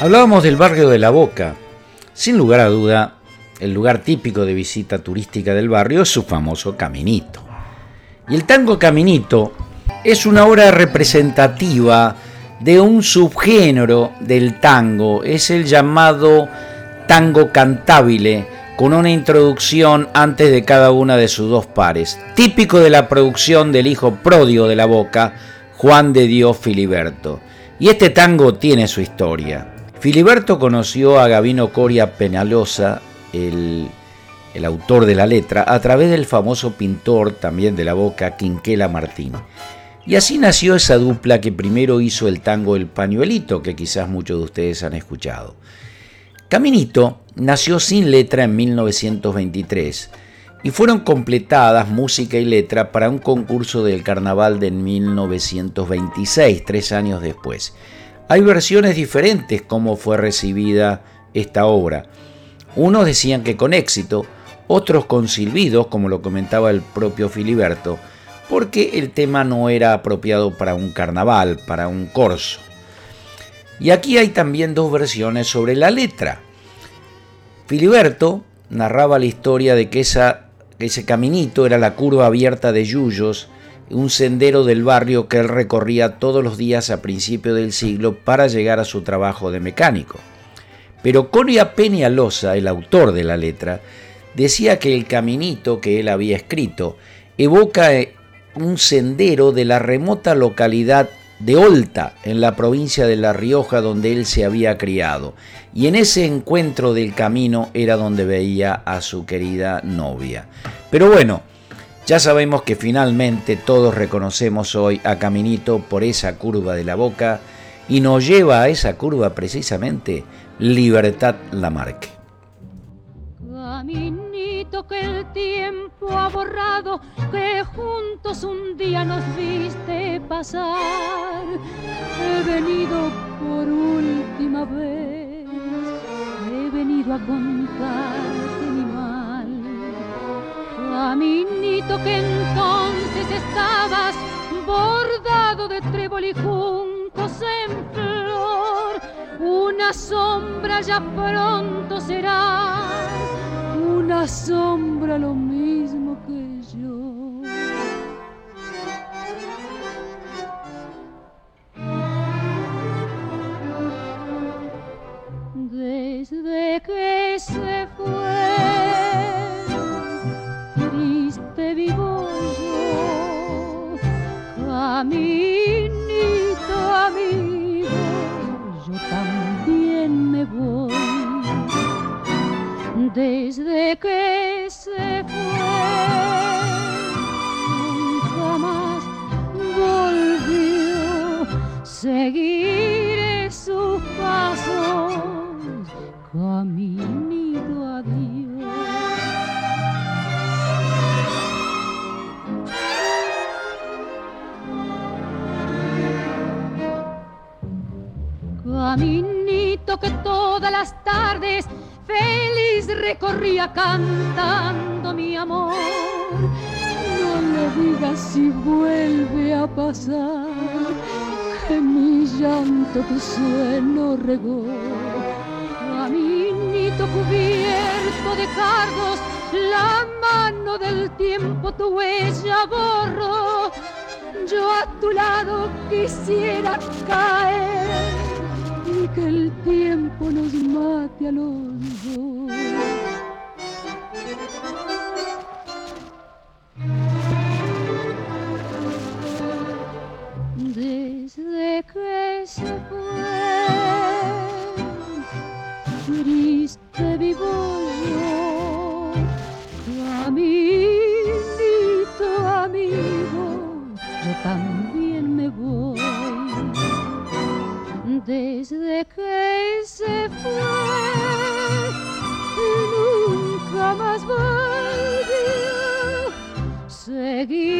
Hablábamos del barrio de La Boca. Sin lugar a duda, el lugar típico de visita turística del barrio es su famoso caminito. Y el tango caminito es una obra representativa de un subgénero del tango, es el llamado tango cantabile, con una introducción antes de cada una de sus dos pares, típico de la producción del hijo prodio de la boca, Juan de Dios Filiberto. Y este tango tiene su historia. Filiberto conoció a Gavino Coria Penalosa, el, el autor de la letra, a través del famoso pintor también de la boca, Quinquela Martín. Y así nació esa dupla que primero hizo el tango El Pañuelito, que quizás muchos de ustedes han escuchado. Caminito nació sin letra en 1923 y fueron completadas música y letra para un concurso del carnaval de 1926, tres años después. Hay versiones diferentes cómo fue recibida esta obra. Unos decían que con éxito, otros con silbidos, como lo comentaba el propio Filiberto, porque el tema no era apropiado para un carnaval, para un corso. Y aquí hay también dos versiones sobre la letra. Filiberto narraba la historia de que ese caminito era la curva abierta de Yuyos un sendero del barrio que él recorría todos los días a principio del siglo para llegar a su trabajo de mecánico. Pero Coria Peñalosa, el autor de la letra, decía que el caminito que él había escrito evoca eh, un sendero de la remota localidad de Olta, en la provincia de La Rioja, donde él se había criado. Y en ese encuentro del camino era donde veía a su querida novia. Pero bueno, ya sabemos que finalmente todos reconocemos hoy a Caminito por esa curva de la boca y nos lleva a esa curva precisamente Libertad Lamarque. Caminito que el tiempo ha borrado, que juntos un día nos viste pasar. He venido por última vez, he venido a contarte Que entonces estabas bordado de trébol y juncos en flor. Una sombra ya pronto será, una sombra lo mismo que yo. Me voy. Desde que se fue, nunca más volvió. Seguiré Caminito que todas las tardes feliz recorría cantando mi amor. No le digas si vuelve a pasar que mi llanto tu suelo regó. Caminito cubierto de cargos, la mano del tiempo tu huella borró. Yo a tu lado quisiera caer tiempo nos mate a los dos. Desde que se fue, triste vivo yo, caminito amigo, yo también me voy desde que se fue y nunca más volvió. Seguiré